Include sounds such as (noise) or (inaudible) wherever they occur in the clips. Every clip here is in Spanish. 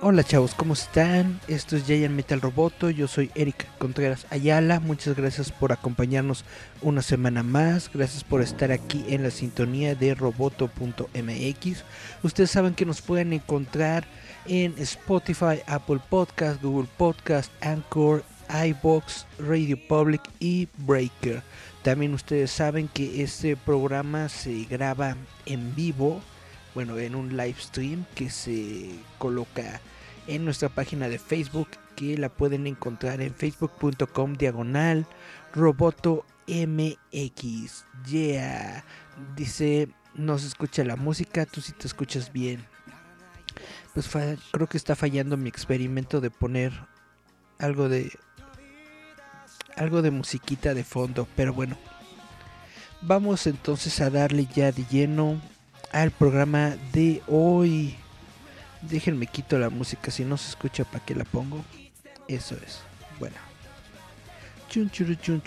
Hola chavos, ¿cómo están? Esto es Giant Metal Roboto, yo soy Eric Contreras Ayala, muchas gracias por acompañarnos una semana más, gracias por estar aquí en la sintonía de roboto.mx. Ustedes saben que nos pueden encontrar en Spotify, Apple Podcast, Google Podcast, Anchor, iBox, Radio Public y Breaker. También ustedes saben que este programa se graba en vivo bueno, en un live stream que se coloca en nuestra página de Facebook que la pueden encontrar en facebook.com diagonal roboto mx. Yeah, dice, no se escucha la música, tú si te escuchas bien. Pues creo que está fallando mi experimento de poner algo de algo de musiquita de fondo, pero bueno. Vamos entonces a darle ya de lleno al programa de hoy. Déjenme quito la música, si no se escucha, ¿para qué la pongo? Eso es. Bueno. Churu, churu.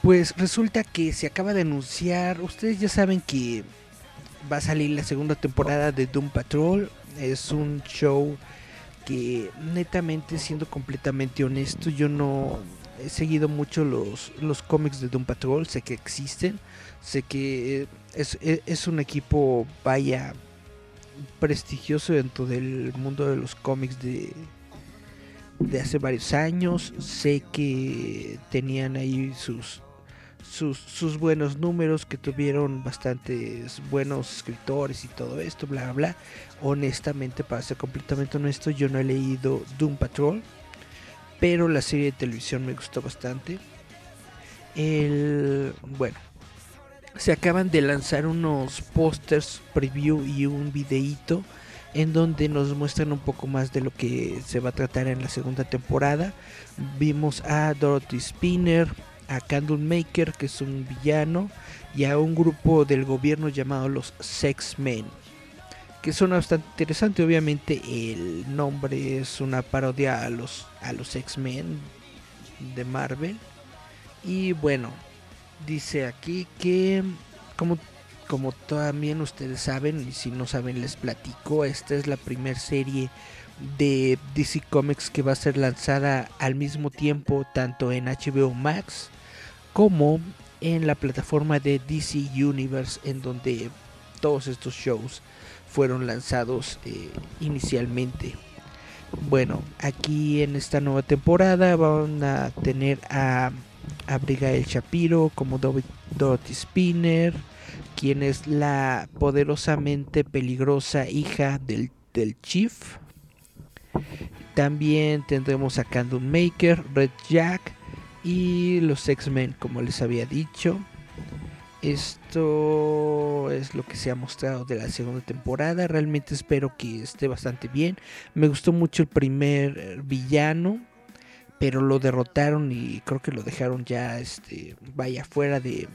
Pues resulta que se acaba de anunciar. Ustedes ya saben que va a salir la segunda temporada de Doom Patrol. Es un show que netamente, siendo completamente honesto, yo no he seguido mucho los, los cómics de Doom Patrol. Sé que existen. Sé que es, es, un equipo, vaya, prestigioso dentro del mundo de los cómics de, de hace varios años. Sé que tenían ahí sus, sus, sus, buenos números, que tuvieron bastantes buenos escritores y todo esto, bla, bla. Honestamente, para ser completamente honesto, yo no he leído Doom Patrol, pero la serie de televisión me gustó bastante. El, bueno, se acaban de lanzar unos pósters preview y un videíto en donde nos muestran un poco más de lo que se va a tratar en la segunda temporada. Vimos a Dorothy Spinner, a Candlemaker, que es un villano, y a un grupo del gobierno llamado los Sex Men, que son bastante interesante. Obviamente el nombre es una parodia a los, a los X-Men de Marvel. Y bueno, dice aquí que como como también ustedes saben y si no saben les platico esta es la primera serie de DC Comics que va a ser lanzada al mismo tiempo tanto en HBO Max como en la plataforma de DC Universe en donde todos estos shows fueron lanzados eh, inicialmente bueno aquí en esta nueva temporada van a tener a Abigail Shapiro como Dorothy Spinner, quien es la poderosamente peligrosa hija del, del Chief. También tendremos a Candle Maker, Red Jack y los X-Men, como les había dicho. Esto es lo que se ha mostrado de la segunda temporada. Realmente espero que esté bastante bien. Me gustó mucho el primer villano pero lo derrotaron y creo que lo dejaron ya este vaya fuera de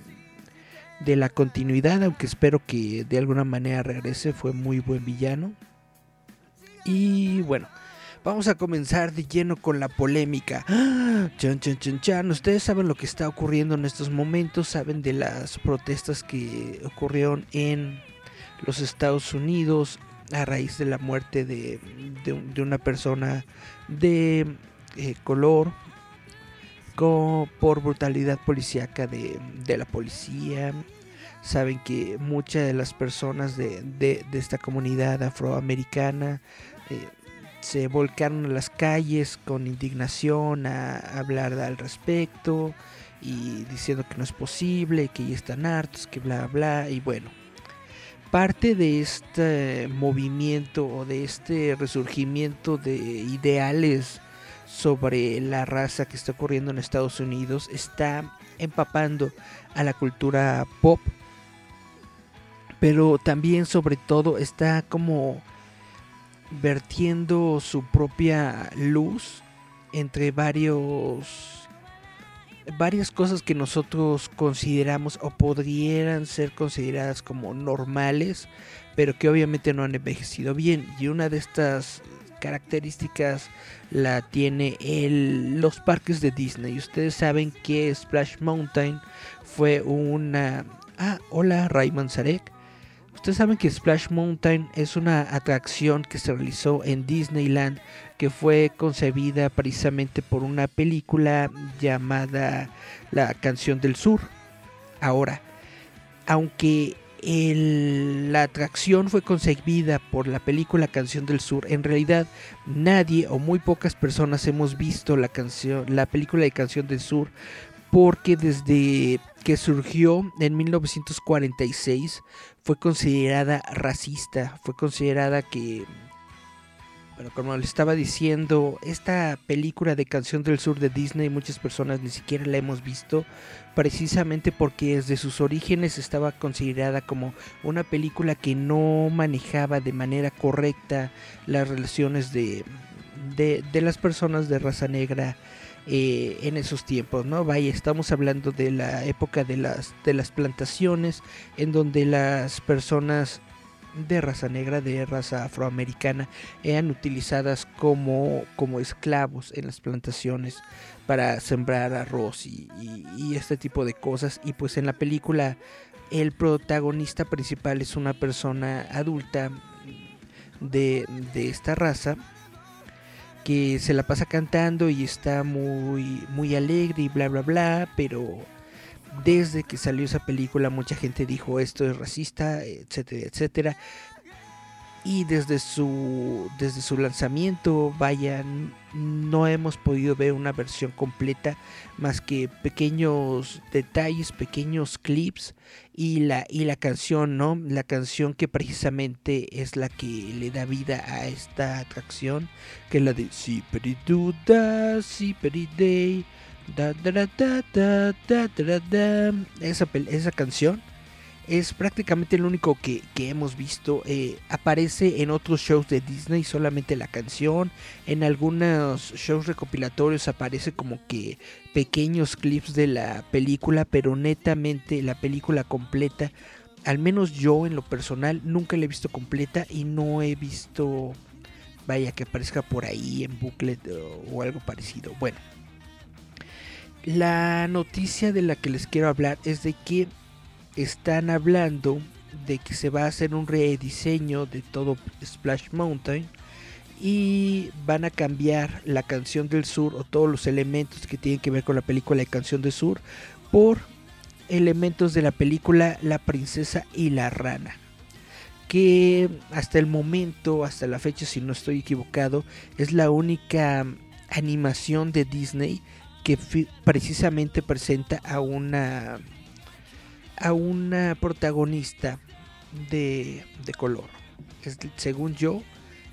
de la continuidad, aunque espero que de alguna manera regrese, fue muy buen villano. Y bueno, vamos a comenzar de lleno con la polémica. (gasps) Chan, chan, chan, chan. Ustedes saben lo que está ocurriendo en estos momentos, saben de las protestas que ocurrieron en los Estados Unidos a raíz de la muerte de, de una persona de eh, color por brutalidad policíaca de, la policía. Saben que muchas de las personas de, esta comunidad afroamericana eh, se volcaron a las calles con indignación a, hablar al respecto y diciendo que no es posible, que ya están hartos, que bla bla y bueno. Parte de este movimiento o de este resurgimiento de ideales sobre la raza que está ocurriendo en Estados Unidos está empapando a la cultura pop, pero también sobre todo está como vertiendo su propia luz entre varios varias cosas que nosotros consideramos o podrían ser consideradas como normales, pero que obviamente no han envejecido bien. Y una de estas características la tiene el, los parques de Disney. Ustedes saben que Splash Mountain fue una... Ah, hola Raymond Sarek. Ustedes saben que Splash Mountain es una atracción que se realizó en Disneyland que fue concebida precisamente por una película llamada La canción del sur. Ahora, aunque la atracción fue concebida por la película Canción del Sur. En realidad, nadie o muy pocas personas hemos visto la canción, la película de Canción del Sur, porque desde que surgió en 1946 fue considerada racista, fue considerada que bueno, como les estaba diciendo, esta película de Canción del Sur de Disney muchas personas ni siquiera la hemos visto, precisamente porque desde sus orígenes estaba considerada como una película que no manejaba de manera correcta las relaciones de, de, las personas de raza negra eh, en esos tiempos, ¿no? Vaya, estamos hablando de la época de las, de las plantaciones, en donde las personas de raza negra, de raza afroamericana, eran utilizadas como, como esclavos en las plantaciones para sembrar arroz y, este tipo de cosas. Y pues en la película el protagonista principal es una persona adulta de, de esta raza que se la pasa cantando y está muy, muy alegre y bla bla bla, pero desde que salió esa película mucha gente dijo esto es racista, etcétera, etcétera. Y desde su, desde su lanzamiento, vayan, no hemos podido ver una versión completa más que pequeños detalles, pequeños clips y la, y la canción, ¿no? La canción que precisamente es la que le da vida a esta atracción, que es la de Siperi Duda, Siperi Day esa, esa canción es prácticamente lo único que, hemos visto. Eh, aparece en otros shows de Disney solamente la canción. En algunos shows recopilatorios aparece como que pequeños clips de la película, pero netamente la película completa. Al menos yo en lo personal nunca la he visto completa y no he visto, vaya que aparezca por ahí en booklet o algo parecido. Bueno, la noticia de la que les quiero hablar es de que están hablando de que se va a hacer un rediseño de todo Splash Mountain y van a cambiar la canción del sur o todos los elementos que tienen que ver con la película de Canción del Sur por elementos de la película La princesa y la rana que hasta el momento, hasta la fecha si no estoy equivocado, es la única animación de Disney que precisamente presenta a una a una protagonista de, de color. Es, según yo,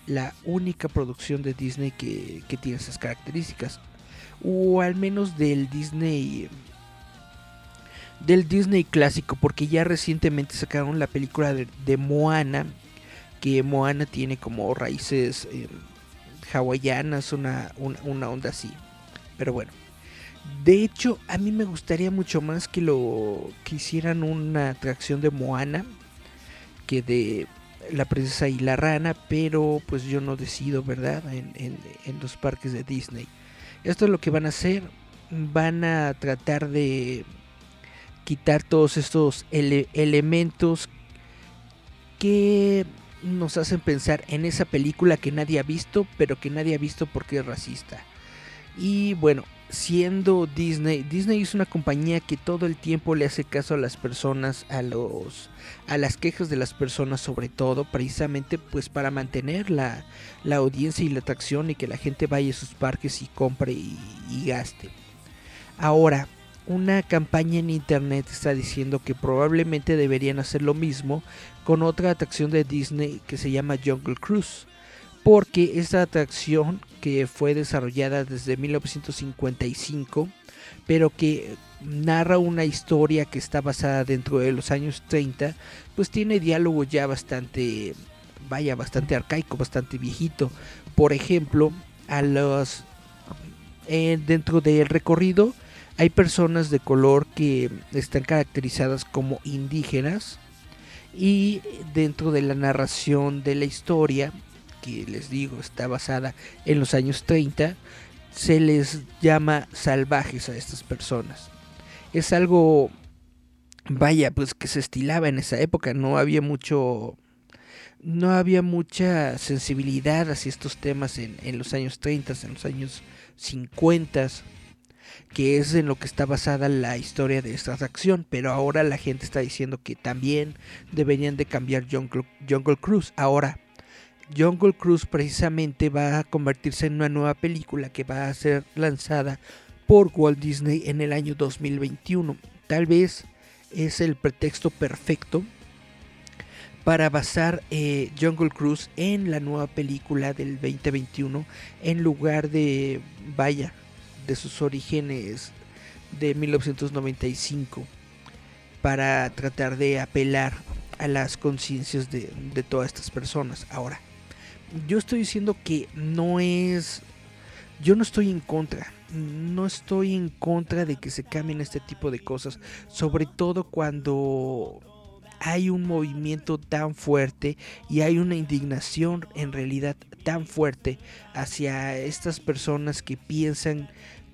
la única producción de Disney que, que, tiene esas características. O al menos del Disney. Del Disney clásico. Porque ya recientemente sacaron la película de, Moana. Que Moana tiene como raíces eh, hawaianas. Una, una, una onda así. Pero bueno. De hecho, a mí me gustaría mucho más que lo que hicieran una atracción de Moana que de la princesa y la rana, pero pues yo no decido, ¿verdad? En, los parques de Disney. Esto es lo que van a hacer. Van a tratar de quitar todos estos elementos que nos hacen pensar en esa película que nadie ha visto, pero que nadie ha visto porque es racista. Y bueno, siendo Disney, Disney es una compañía que todo el tiempo le hace caso a las personas, a los a las quejas de las personas sobre todo, precisamente pues para mantener la, la audiencia y la atracción y que la gente vaya a sus parques y compre y, y gaste. Ahora, una campaña en internet está diciendo que probablemente deberían hacer lo mismo con otra atracción de Disney que se llama Jungle Cruise porque esta atracción que fue desarrollada desde 1955, pero que narra una historia que está basada dentro de los años 30, pues tiene diálogo ya bastante, vaya, bastante arcaico, bastante viejito. Por ejemplo, a los eh, dentro del recorrido hay personas de color que están caracterizadas como indígenas y dentro de la narración de la historia, que les digo está basada en los años 30, se les llama salvajes a estas personas. Es algo, vaya, pues que se estilaba en esa época, no había mucho, no había mucha sensibilidad hacia estos temas en, en los años 30, en los años 50 que es en lo que está basada la historia de esta atracción, pero ahora la gente está diciendo que también deberían de cambiar Jungle, Jungle Cruise. Ahora, Jungle Cruise precisamente va a convertirse en una nueva película que va a ser lanzada por Walt Disney en el año 2021. Tal vez es el pretexto perfecto para basar eh, Jungle Cruise en la nueva película del 2021 en lugar de, vaya, de sus orígenes de 1995 para tratar de apelar a las conciencias de, de todas estas personas. Ahora, yo estoy diciendo que no es... Yo no estoy en contra, no estoy en contra de que se cambien este tipo de cosas, sobre todo cuando hay un movimiento tan fuerte y hay una indignación en realidad tan fuerte hacia estas personas que piensan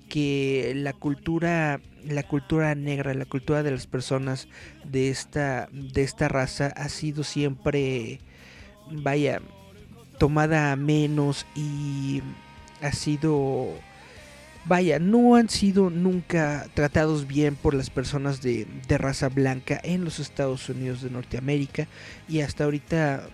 que la cultura la cultura negra, la cultura de las personas de esta de esta raza ha sido siempre vaya tomada a menos y ha sido vaya, no han sido nunca tratados bien por las personas de, de, raza blanca en los Estados Unidos de Norteamérica. Y hasta ahorita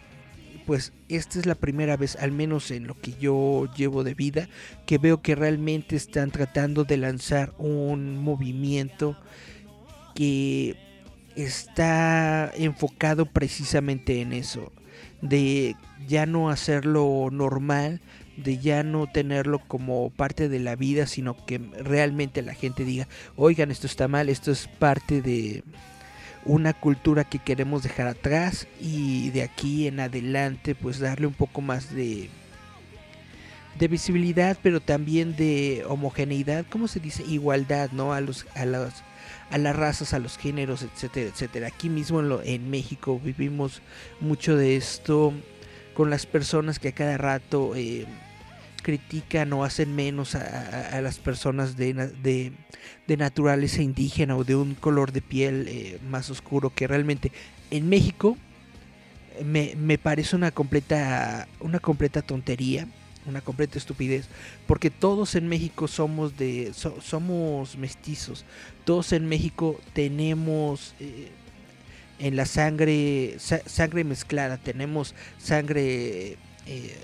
pues esta es la primera vez, al menos en lo que yo llevo de vida, que veo que realmente están tratando de lanzar un movimiento que está enfocado precisamente en eso, de ya no hacerlo normal, de ya no tenerlo como parte de la vida, sino que realmente la gente diga, oigan, esto está mal, esto es parte de, una cultura que queremos dejar atrás y de aquí en adelante pues darle un poco más de de visibilidad pero también de homogeneidad cómo se dice igualdad no a los a las a las razas a los géneros etcétera etcétera. Aquí mismo en, lo, en México vivimos mucho de esto con las personas que a cada rato eh, critican o hacen menos a, las personas de, de, naturaleza indígena o de un color de piel eh, más oscuro que realmente en México me, me, parece una completa una completa tontería una completa estupidez. Porque todos en México somos de somos mestizos. Todos en México tenemos eh, en la sangre sangre mezclada. Tenemos sangre eh,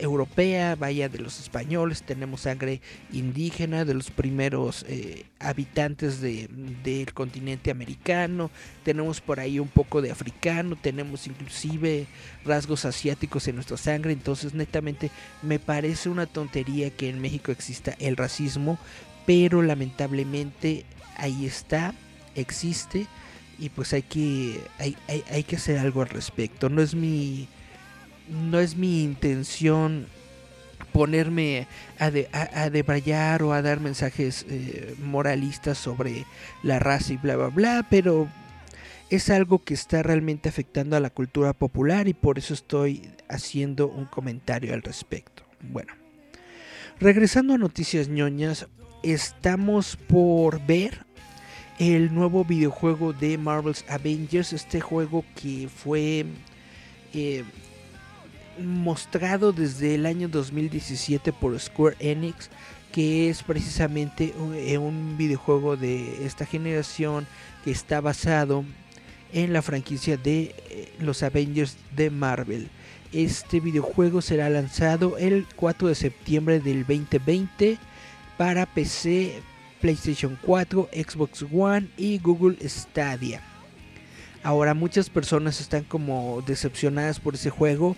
europea, vaya de los españoles, tenemos sangre indígena de los primeros eh, habitantes de, del continente americano, tenemos por ahí un poco de africano, tenemos inclusive rasgos asiáticos en nuestra sangre, entonces netamente me parece una tontería que en México exista el racismo, pero lamentablemente ahí está, existe y pues hay que, hay, hay, hay que hacer algo al respecto, no es mi no es mi intención ponerme a, de, debrayar o a dar mensajes eh, moralistas sobre la raza y bla bla bla, pero es algo que está realmente afectando a la cultura popular y por eso estoy haciendo un comentario al respecto. Bueno, regresando a noticias ñoñas, estamos por ver el nuevo videojuego de Marvel's Avengers, este juego que fue eh, mostrado desde el año 2017 por Square Enix, que es precisamente eh, un videojuego de esta generación que está basado en la franquicia de eh, los Avengers de Marvel. Este videojuego será lanzado el 4 de septiembre del 2020 para PC, PlayStation 4, Xbox One y Google Stadia. Ahora muchas personas están como decepcionadas por ese juego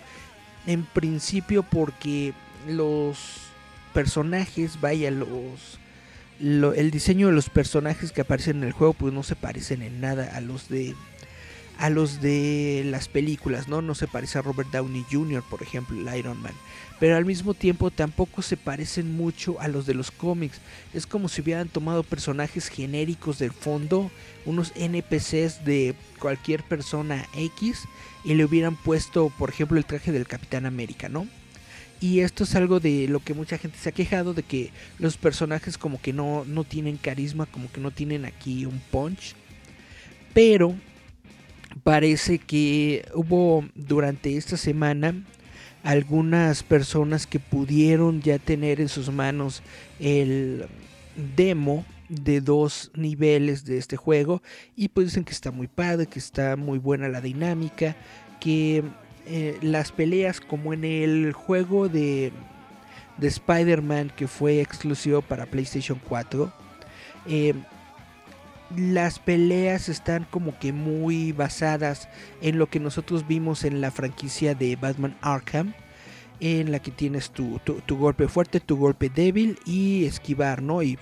en principio porque los personajes, vaya, los el diseño de los personajes que aparecen en el juego pues no se parecen en nada a los de a los de las películas, ¿no? No se parece a Robert Downey Jr., por ejemplo, el Iron Man. Pero al mismo tiempo tampoco se parecen mucho a los de los cómics. Es como si hubieran tomado personajes genéricos del fondo, unos NPCs de cualquier persona X, y le hubieran puesto, por ejemplo, el traje del Capitán América, ¿no? Y esto es algo de lo que mucha gente se ha quejado, de que los personajes como que no, no tienen carisma, como que no tienen aquí un punch. Pero parece que hubo durante esta semana algunas personas que pudieron ya tener en sus manos el demo de dos niveles de este juego y pues dicen que está muy padre, que está muy buena la dinámica, que eh, las peleas como en el juego de, de Spider-Man que fue exclusivo para PlayStation 4. Eh, las peleas están como que muy basadas en lo que nosotros vimos en la franquicia de Batman Arkham. En la que tienes tu, golpe fuerte, tu golpe débil y esquivar, ¿no? Y,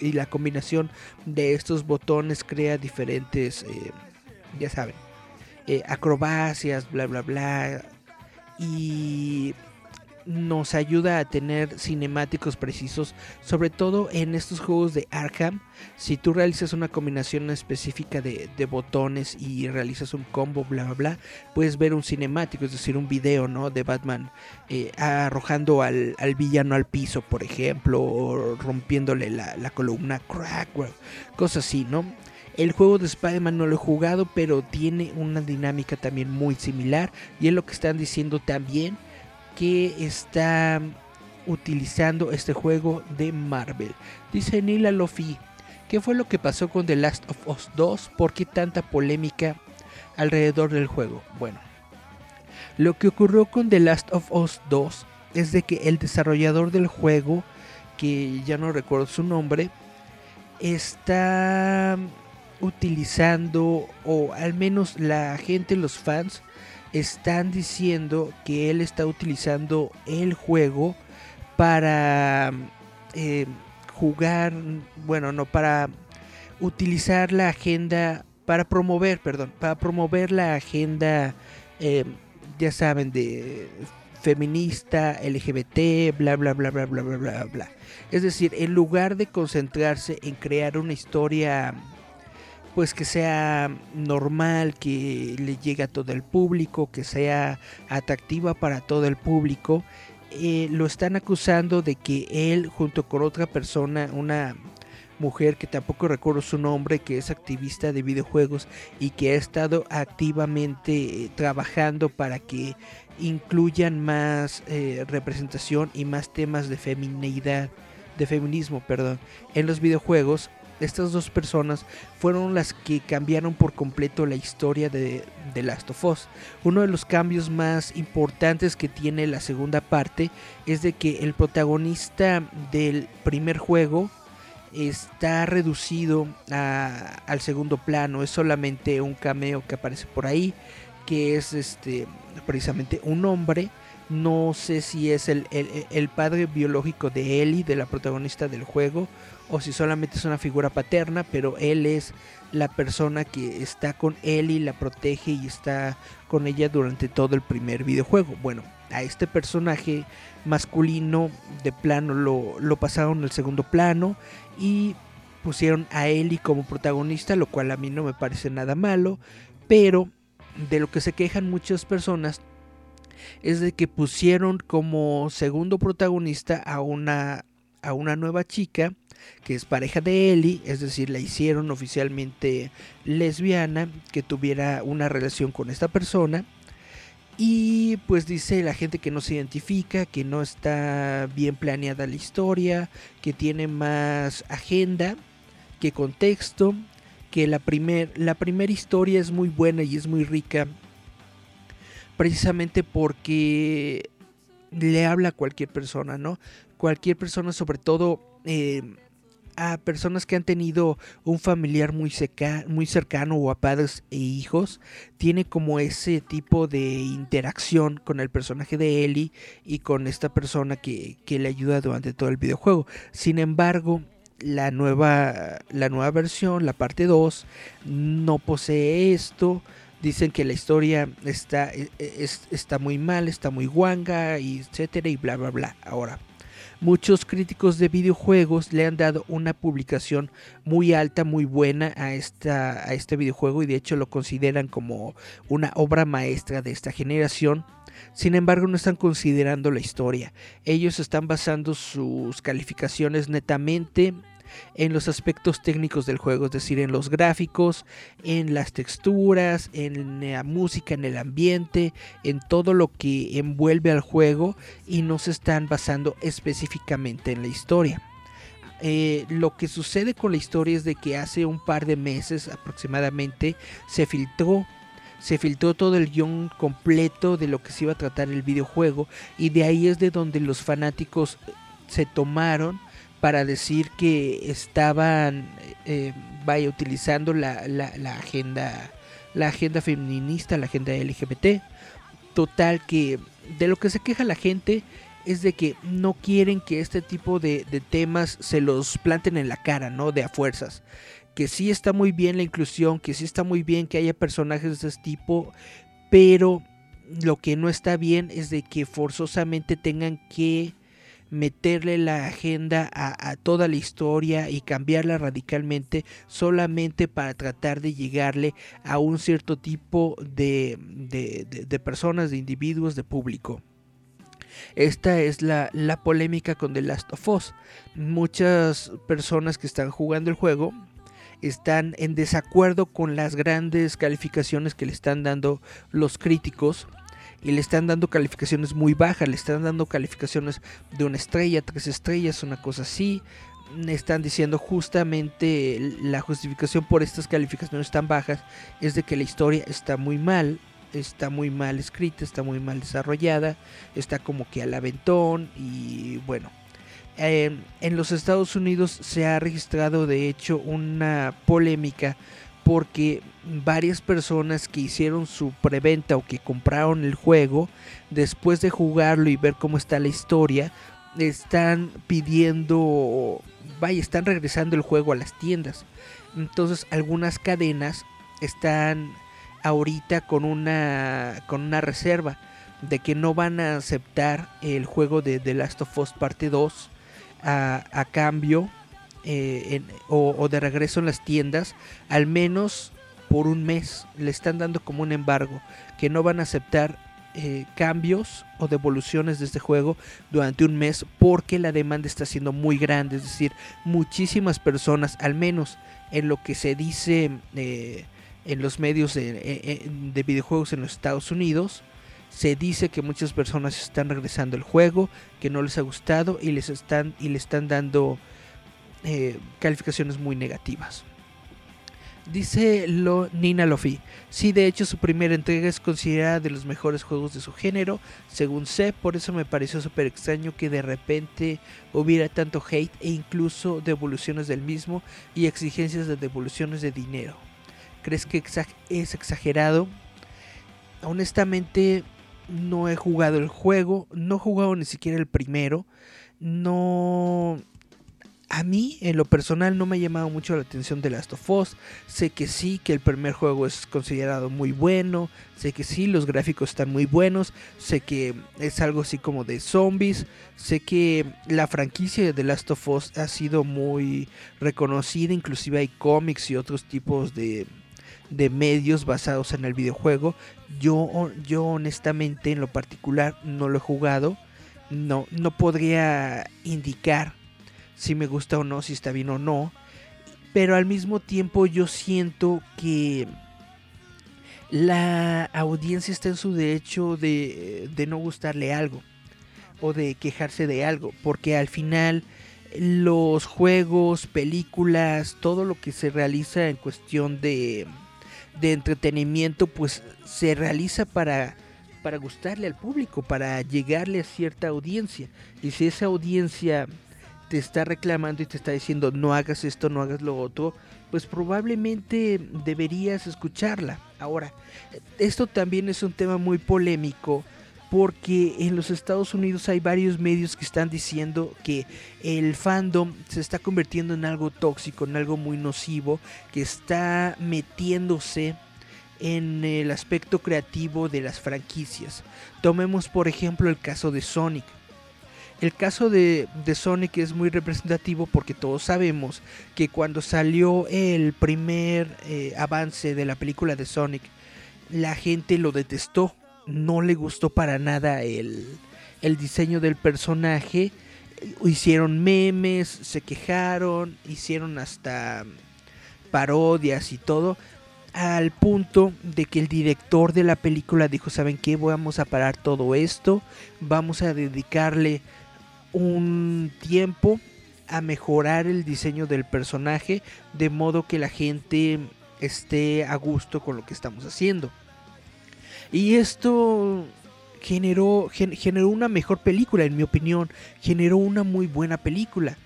y la combinación de estos botones crea diferentes, eh, ya saben, eh, acrobacias, bla, bla, bla. Y nos ayuda a tener cinemáticos precisos, sobre todo en estos juegos de Arkham. Si tú realizas una combinación específica de, botones y realizas un combo, bla, bla, bla, puedes ver un cinemático, es decir, un video, ¿no? De Batman eh, arrojando al, villano al piso, por ejemplo, o rompiéndole la, columna, crack, cosas así, ¿no? El juego de Spider-Man no lo he jugado, pero tiene una dinámica también muy similar. Y es lo que están diciendo también que está utilizando este juego de Marvel. Dice Nila Lofi, ¿qué fue lo que pasó con The Last of Us 2? ¿Por qué tanta polémica alrededor del juego? Bueno, lo que ocurrió con The Last of Us 2 es de que el desarrollador del juego, que ya no recuerdo su nombre, está utilizando, o al menos la gente, los fans, están diciendo que él está utilizando el juego para eh, jugar, bueno, no, para utilizar la agenda, para promover, perdón, para promover la agenda, eh, ya saben, de feminista, LGBT, bla, bla, bla, bla, bla, bla, bla, bla. Es decir, en lugar de concentrarse en crear una historia pues que sea normal, que le llegue a todo el público, que sea atractiva para todo el público. Eh, lo están acusando de que él junto con otra persona, una mujer que tampoco recuerdo su nombre, que es activista de videojuegos y que ha estado activamente eh, trabajando para que incluyan más eh, representación y más temas de feminidad, de feminismo, perdón, en los videojuegos estas dos personas fueron las que cambiaron por completo la historia de The Last of Us. Uno de los cambios más importantes que tiene la segunda parte es de que el protagonista del primer juego está reducido al segundo plano, es solamente un cameo que aparece por ahí, que es este precisamente un hombre no sé si es el, el, padre biológico de Ellie, de la protagonista del juego, o si solamente es una figura paterna, pero él es la persona que está con Ellie, la protege y está con ella durante todo el primer videojuego. Bueno, a este personaje masculino de plano lo, lo pasaron al segundo plano y pusieron a Ellie como protagonista, lo cual a mí no me parece nada malo, pero de lo que se quejan muchas personas es de que pusieron como segundo protagonista a una, a una nueva chica que es pareja de Ellie, es decir, la hicieron oficialmente lesbiana, que tuviera una relación con esta persona. Y pues dice la gente que no se identifica, que no está bien planeada la historia, que tiene más agenda que contexto, que la primera la primera historia es muy buena y es muy rica precisamente porque le habla a cualquier persona, ¿no? Cualquier persona, sobre todo eh, a personas que han tenido un familiar muy, cercano o a padres e hijos, tiene como ese tipo de interacción con el personaje de Ellie y con esta persona que, que le ayuda durante todo el videojuego. Sin embargo, la nueva, la nueva versión, la parte 2, no posee esto. Dicen que la historia está, e, e, está muy mal, está muy guanga, y etcétera, y bla, bla, bla. Ahora, Muchos críticos de videojuegos le han dado una publicación muy alta, muy buena a, esta, a este videojuego y de hecho lo consideran como una obra maestra de esta generación. Sin embargo, no están considerando la historia. Ellos están basando sus calificaciones netamente en los aspectos técnicos del juego, es decir, en los gráficos, en las texturas, en la música, en el ambiente, en todo lo que envuelve al juego y no se están basando específicamente en la historia. Eh, lo que sucede con la historia es de que hace un par de meses aproximadamente se filtró se filtró todo el guion completo de lo que se iba a tratar el videojuego y de ahí es de donde los fanáticos se tomaron para decir que estaban eh, vaya utilizando la, la, agenda la agenda feminista la agenda LGBT total que de lo que se queja la gente es de que no quieren que este tipo de, de, temas se los planten en la cara, ¿no? De a fuerzas. Que sí está muy bien la inclusión, que sí está muy bien que haya personajes de este tipo, pero lo que no está bien es de que forzosamente tengan que meterle la agenda a, toda la historia y cambiarla radicalmente solamente para tratar de llegarle a un cierto tipo de, personas, de individuos, de público. Esta es la, polémica con The Last of Us. Muchas personas que están jugando el juego están en desacuerdo con las grandes calificaciones que le están dando los críticos y le están dando calificaciones muy bajas, le están dando calificaciones de una estrella, tres estrellas, una cosa así. Están diciendo justamente la justificación por estas calificaciones tan bajas es de que la historia está muy mal, está muy mal escrita, está muy mal desarrollada, está como que al aventón y bueno. Eh, en los Estados Unidos se ha registrado de hecho una polémica porque varias personas que hicieron su preventa o que compraron el juego, después de jugarlo y ver cómo está la historia, están pidiendo, vaya, están regresando el juego a las tiendas. Entonces algunas cadenas están ahorita con una, con una reserva de que no van a aceptar el juego de The Last of Us Parte 2 a, a cambio eh, o, de regreso en las tiendas, al menos por un mes. Le están dando como un embargo, que no van a aceptar eh, cambios o devoluciones de este juego durante un mes porque la demanda está siendo muy grande. Es decir, muchísimas personas, al menos en lo que se dice eh, en los medios de, de videojuegos en los Estados Unidos, se dice que muchas personas están regresando el juego, que no les ha gustado y les están y le están dando eh, calificaciones muy negativas. Dice lo, Nina Lofi, sí de hecho su primera entrega es considerada de los mejores juegos de su género, según sé, por eso me pareció súper extraño que de repente hubiera tanto hate e incluso devoluciones del mismo y exigencias de devoluciones de dinero. ¿Crees que es exagerado? Honestamente no he jugado el juego, no he jugado ni siquiera el primero, no a mí, en lo personal, no me ha llamado mucho la atención de Last of Us. Sé que sí, que el primer juego es considerado muy bueno. Sé que sí, los gráficos están muy buenos. Sé que es algo así como de zombies. Sé que la franquicia de The Last of Us ha sido muy reconocida. Inclusive hay cómics y otros tipos de, de medios basados en el videojuego. Yo, yo honestamente, en lo particular, no lo he jugado. No, no podría indicar si me gusta o no, si está bien o no. Pero al mismo tiempo yo siento que la audiencia está en su derecho de, de no gustarle algo o de quejarse de algo, porque al final los juegos, películas, todo lo que se realiza en cuestión de, de entretenimiento, pues se realiza para, para gustarle al público, para llegarle a cierta audiencia. Y si esa audiencia te está reclamando y te está diciendo no hagas esto, no hagas lo otro, pues probablemente deberías escucharla. Ahora, esto también es un tema muy polémico porque en los Estados Unidos hay varios medios que están diciendo que el fandom se está convirtiendo en algo tóxico, en algo muy nocivo, que está metiéndose en el aspecto creativo de las franquicias. Tomemos por ejemplo el caso de Sonic. El caso de, Sonic es muy representativo porque todos sabemos que cuando salió el primer eh, avance de la película de Sonic, la gente lo detestó, no le gustó para nada el, el diseño del personaje, hicieron memes, se quejaron, hicieron hasta parodias y todo, al punto de que el director de la película dijo, ¿saben qué? Vamos a parar todo esto, vamos a dedicarle un tiempo a mejorar el diseño del personaje de modo que la gente esté a gusto con lo que estamos haciendo. Y esto generó, generó una mejor película, en mi opinión, generó una muy buena película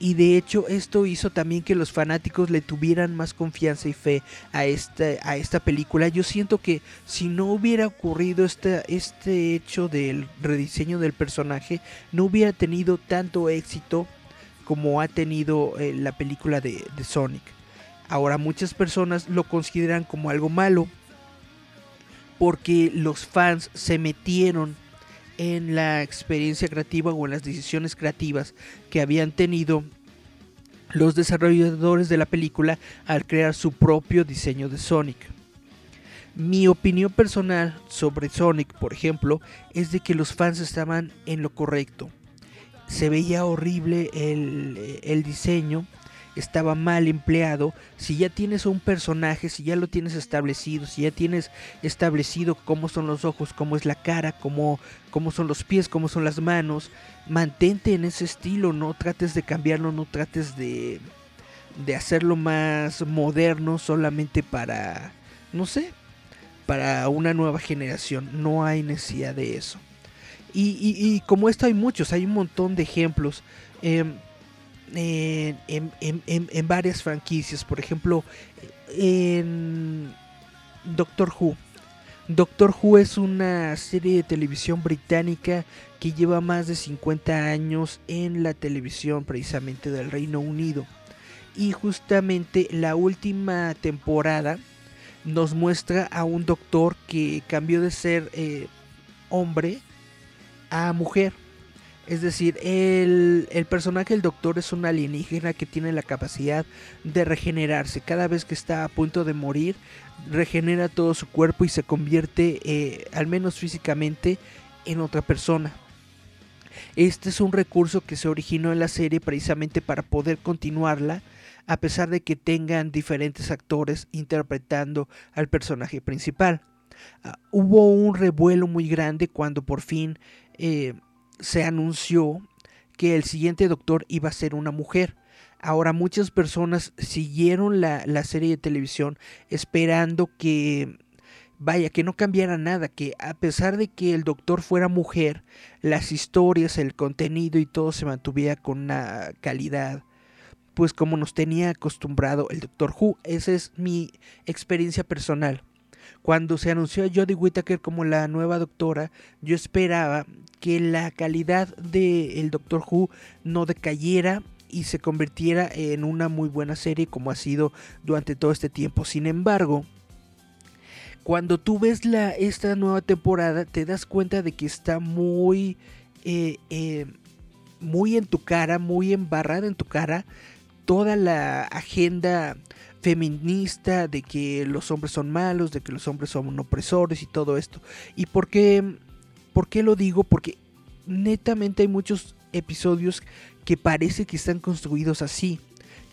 y de hecho esto hizo también que los fanáticos le tuvieran más confianza y fe a esta, a esta película. Yo siento que si no hubiera ocurrido este, este hecho del rediseño del personaje, no hubiera tenido tanto éxito como ha tenido eh, la película de, de Sonic. Ahora muchas personas lo consideran como algo malo porque los fans se metieron en la experiencia creativa o en las decisiones creativas que habían tenido los desarrolladores de la película al crear su propio diseño de Sonic. Mi opinión personal sobre Sonic, por ejemplo, es de que los fans estaban en lo correcto. Se veía horrible el, el diseño, estaba mal empleado. Si ya tienes un personaje, si ya lo tienes establecido, si ya tienes establecido cómo son los ojos, cómo es la cara, cómo, cómo son los pies, cómo son las manos, mantente en ese estilo, no trates de cambiarlo, no trates de, de hacerlo más moderno solamente para, no sé, para una nueva generación. No hay necesidad de eso. Y, y, como esto hay muchos, hay un montón de ejemplos. Em, en, varias franquicias. Por ejemplo, en Doctor Who. Doctor Who es una serie de televisión británica que lleva más de 50 años en la televisión precisamente del Reino Unido. Y justamente la última temporada nos muestra a un doctor que cambió de ser eh, hombre a mujer es decir, el, personaje del doctor es un alienígena que tiene la capacidad de regenerarse. Cada vez que está a punto de morir, regenera todo su cuerpo y se convierte, eh, al menos físicamente, en otra persona. Este es un recurso que se originó en la serie precisamente para poder continuarla, a pesar de que tengan diferentes actores interpretando al personaje principal. Ah, hubo un revuelo muy grande cuando por fin eh, se anunció que el siguiente doctor iba a ser una mujer. Ahora muchas personas siguieron la, serie de televisión esperando que, vaya, que no cambiara nada, que a pesar de que el doctor fuera mujer, las historias, el contenido y todo se mantuviera con una calidad, pues como nos tenía acostumbrado el doctor Who. Esa es mi experiencia personal. Cuando se anunció a Jodie Whittaker como la nueva doctora, yo esperaba que la calidad del Doctor Who no decayera y se convirtiera en una muy buena serie como ha sido durante todo este tiempo. Sin embargo, cuando tú ves la, esta nueva temporada, te das cuenta de que está muy, eh, eh, muy en tu cara, muy embarrada en tu cara toda la agenda feminista de que los hombres son malos, de que los hombres son opresores y todo esto. ¿Y por qué, por qué lo digo? Porque netamente hay muchos episodios que parece que están construidos así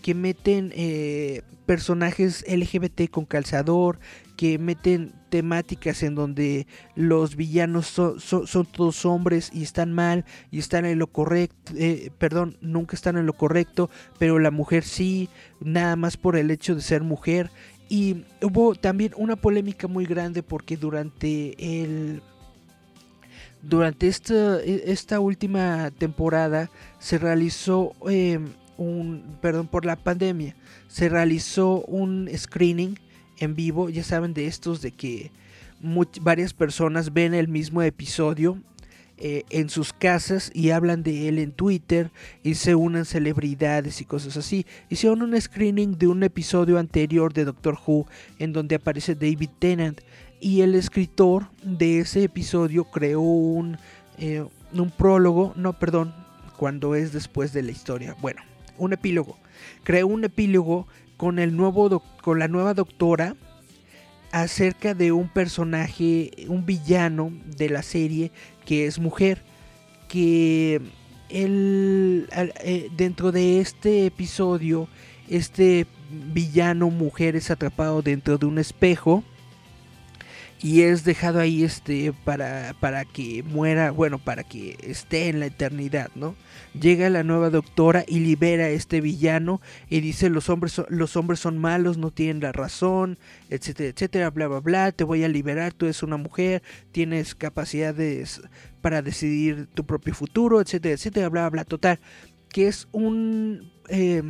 que meten eh, personajes LGBT con calzador, que meten temáticas en donde los villanos son, todos hombres y están mal y están en lo correcto, eh, perdón, nunca están en lo correcto, pero la mujer sí, nada más por el hecho de ser mujer. Y hubo también una polémica muy grande porque durante el durante esta, e, esta última temporada se realizó em, un, perdón por la pandemia, se realizó un screening en vivo, ya saben de estos de que varias personas ven el mismo episodio eh, en sus casas y hablan de él en Twitter y se unen celebridades y cosas así. Hicieron un screening de un episodio anterior de Doctor Who en donde aparece David Tennant y el escritor de ese episodio creó un, eh, un prólogo, no, perdón, cuando es después de la historia. Bueno, un epílogo. Creó un epílogo con, el nuevo con la nueva doctora acerca de un personaje, un villano de la serie que es mujer, que él, eh, dentro de este episodio, este villano mujer es atrapado dentro de un espejo y es dejado ahí este para, para que muera, bueno, para que esté en la eternidad, ¿no? Llega la nueva doctora y libera a este villano y dice los hombres son, los hombres son malos, no tienen la razón, etcétera, etcétera, bla bla bla, te voy a liberar, tú eres una mujer, tienes capacidades para decidir tu propio futuro, etcétera, etcétera, bla bla, bla total, que es un eh,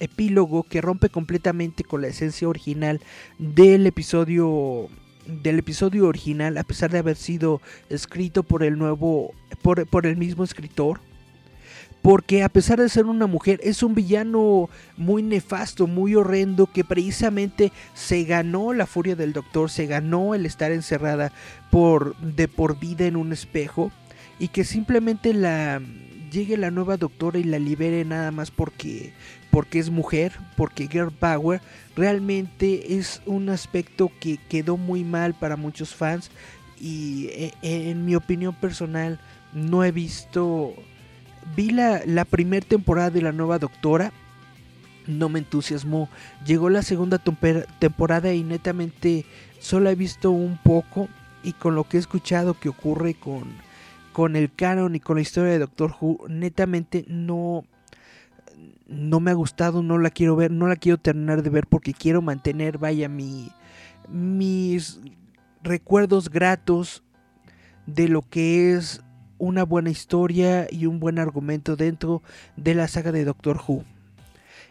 epílogo que rompe completamente con la esencia original del episodio del episodio original, a pesar de haber sido escrito por el nuevo, por, por, el mismo escritor. Porque a pesar de ser una mujer, es un villano muy nefasto, muy horrendo, que precisamente se ganó la furia del doctor, se ganó el estar encerrada por, de por vida en un espejo. Y que simplemente la llegue la nueva doctora y la libere nada más porque porque es mujer, porque Girl Power realmente es un aspecto que quedó muy mal para muchos fans y eh, en mi opinión personal no he visto vi la, la primera temporada de la nueva doctora no me entusiasmó. Llegó la segunda temporada y netamente solo he visto un poco y con lo que he escuchado que ocurre con con el canon y con la historia de Doctor Who netamente no no me ha gustado, no la quiero ver, no la quiero terminar de ver porque quiero mantener, vaya, mi, mis recuerdos gratos de lo que es una buena historia y un buen argumento dentro de la saga de Doctor Who.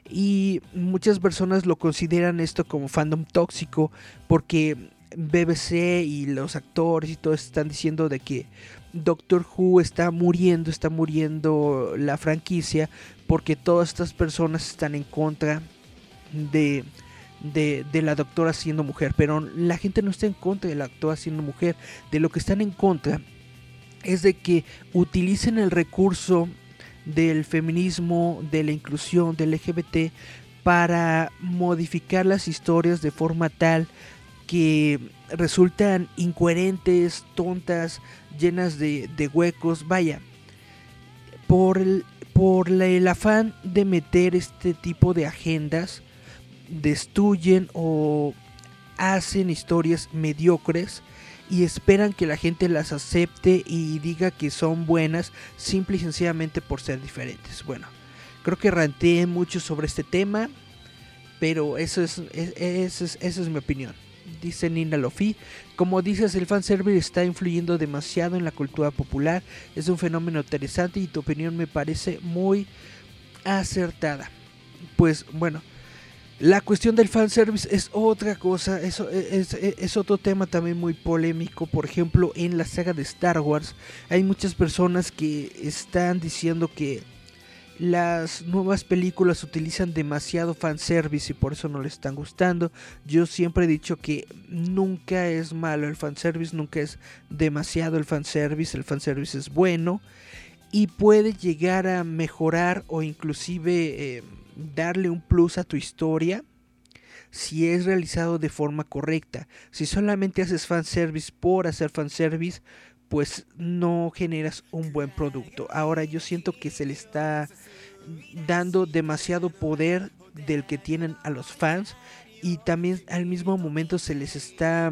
Y muchas personas lo consideran esto como fandom tóxico porque BBC y los actores y todo están diciendo de que Doctor Who está muriendo, está muriendo la franquicia porque todas estas personas están en contra de, de, la doctora siendo mujer. Pero la gente no está en contra de la doctora siendo mujer. De lo que están en contra es de que utilicen el recurso del feminismo, de la inclusión, del LGBT para modificar las historias de forma tal que resultan incoherentes, tontas, llenas de, huecos, vaya, por el, por el afán de meter este tipo de agendas, destruyen o hacen historias mediocres y esperan que la gente las acepte y diga que son buenas simple y sencillamente por ser diferentes. Bueno, creo que ranteé mucho sobre este tema, pero eso es, eso es, esa es mi opinión dice Nina Lofi. Como dices, el fanservice está influyendo demasiado en la cultura popular. Es un fenómeno interesante y tu opinión me parece muy acertada. Pues bueno, la cuestión del fanservice es otra cosa, es, es, otro tema también muy polémico. Por ejemplo, en la saga de Star Wars hay muchas personas que están diciendo que las nuevas películas utilizan demasiado fanservice y por eso no le están gustando. Yo siempre he dicho que nunca es malo el fanservice, nunca es demasiado el fanservice, el fanservice es bueno y puede llegar a mejorar o inclusive eh, darle un plus a tu historia si es realizado de forma correcta. Si solamente haces fanservice por hacer fanservice, pues no generas un buen producto. Ahora yo siento que se le está dando demasiado poder del que tienen a los fans y también al mismo momento se les está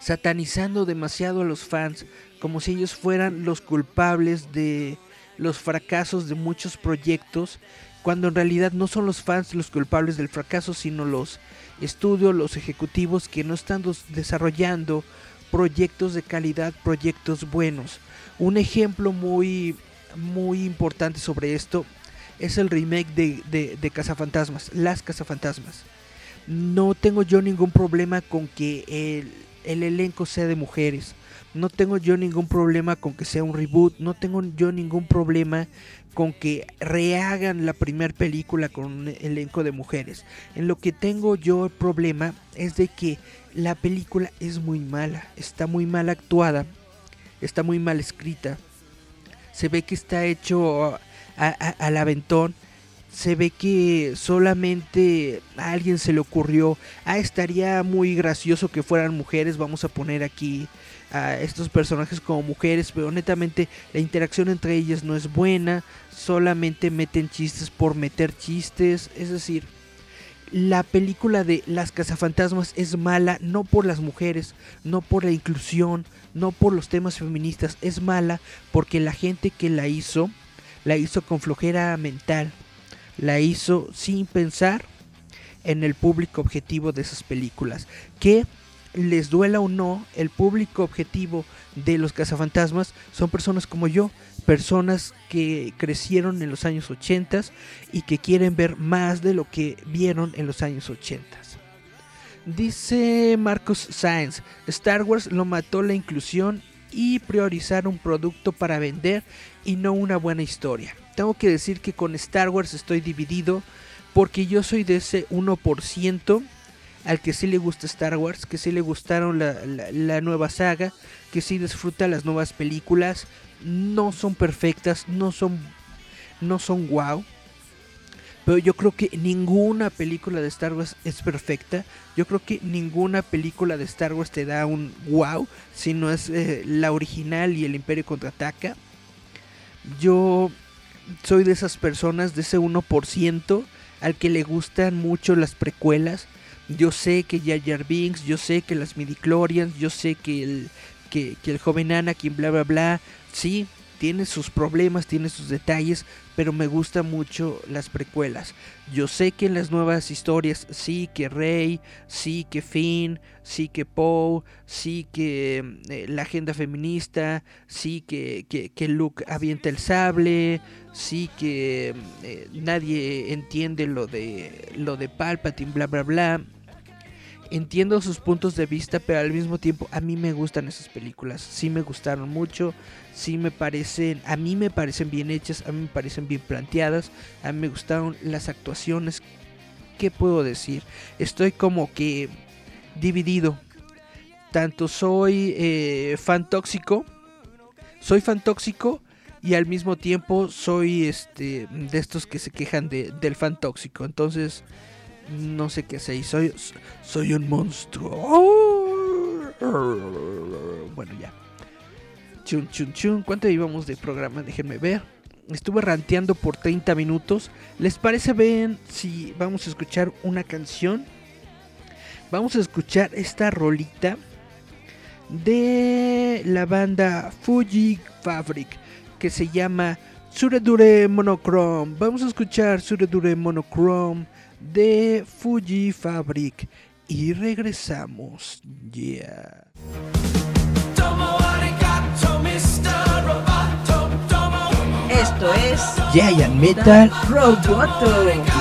satanizando demasiado a los fans como si ellos fueran los culpables de los fracasos de muchos proyectos cuando en realidad no son los fans los culpables del fracaso sino los estudios, los ejecutivos que no están desarrollando proyectos de calidad, proyectos buenos. Un ejemplo muy, muy importante sobre esto es el remake de, de, de Cazafantasmas, Las Cazafantasmas. No tengo yo ningún problema con que el, el elenco sea de mujeres. No tengo yo ningún problema con que sea un reboot. No tengo yo ningún problema con que rehagan la primera película con un elenco de mujeres. En lo que tengo yo el problema es de que la película es muy mala. Está muy mal actuada. Está muy mal escrita. Se ve que está hecho a, a, al aventón se ve que solamente a alguien se le ocurrió, ah, estaría muy gracioso que fueran mujeres, vamos a poner aquí a estos personajes como mujeres, pero netamente la interacción entre ellas no es buena, solamente meten chistes por meter chistes, es decir, la película de Las cazafantasmas es mala no por las mujeres, no por la inclusión, no por los temas feministas, es mala porque la gente que la hizo, la hizo con flojera mental la hizo sin pensar en el público objetivo de esas películas. Que les duela o no, el público objetivo de los cazafantasmas son personas como yo, personas que crecieron en los años 80 y que quieren ver más de lo que vieron en los años 80. Dice Marcos Sainz, Star Wars lo mató la inclusión y priorizar un producto para vender y no una buena historia tengo que decir que con Star Wars estoy dividido porque yo soy de ese 1% al que sí le gusta Star Wars, que sí le gustaron la, nueva saga, que sí disfruta las nuevas películas. No son perfectas, no son, no son wow. Pero yo creo que ninguna película de Star Wars es perfecta. Yo creo que ninguna película de Star Wars te da un wow si no es eh, la original y el Imperio contraataca. Yo soy de esas personas, de ese 1% al que le gustan mucho las precuelas. Yo sé que Jar yo sé que las midichlorians, yo sé que el, que, que el joven Anakin, bla, bla, bla. Sí, tiene sus problemas, tiene sus detalles, pero me gustan mucho las precuelas. Yo sé que en las nuevas historias sí que Rey, sí que Finn, sí que Poe, sí que eh, la agenda feminista, sí que, que, Luke avienta el sable, sí que eh, nadie entiende lo de lo de Palpatine, bla bla bla entiendo sus puntos de vista, pero al mismo tiempo a mí me gustan esas películas. Sí me gustaron mucho, sí me parecen, a mí me parecen bien hechas, a mí me parecen bien planteadas, a mí me gustaron las actuaciones. ¿Qué puedo decir? Estoy como que dividido. Tanto soy eh, fan tóxico, soy fan tóxico y al mismo tiempo soy este de estos que se quejan de, del fan tóxico. Entonces no sé qué sé, soy, soy un monstruo. Bueno, ya. Chun, chun, chun. ¿Cuánto íbamos de programa? Déjenme ver. Estuve ranteando por 30 minutos. ¿Les parece bien si vamos a escuchar una canción? Vamos a escuchar esta rolita de la banda Fuji Fabric que se llama Suredure Monochrome. Vamos a escuchar Suredure Monochrome de Fuji Fabric y regresamos ya. Esto es Giant Metal Roboto.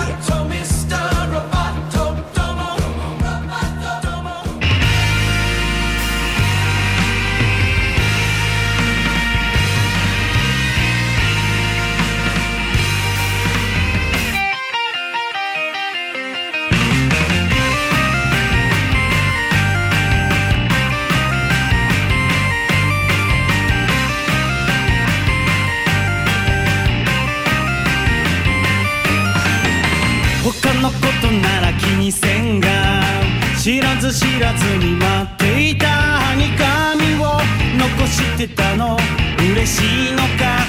知らずに待っていたはにかみを残してたの。嬉しいのか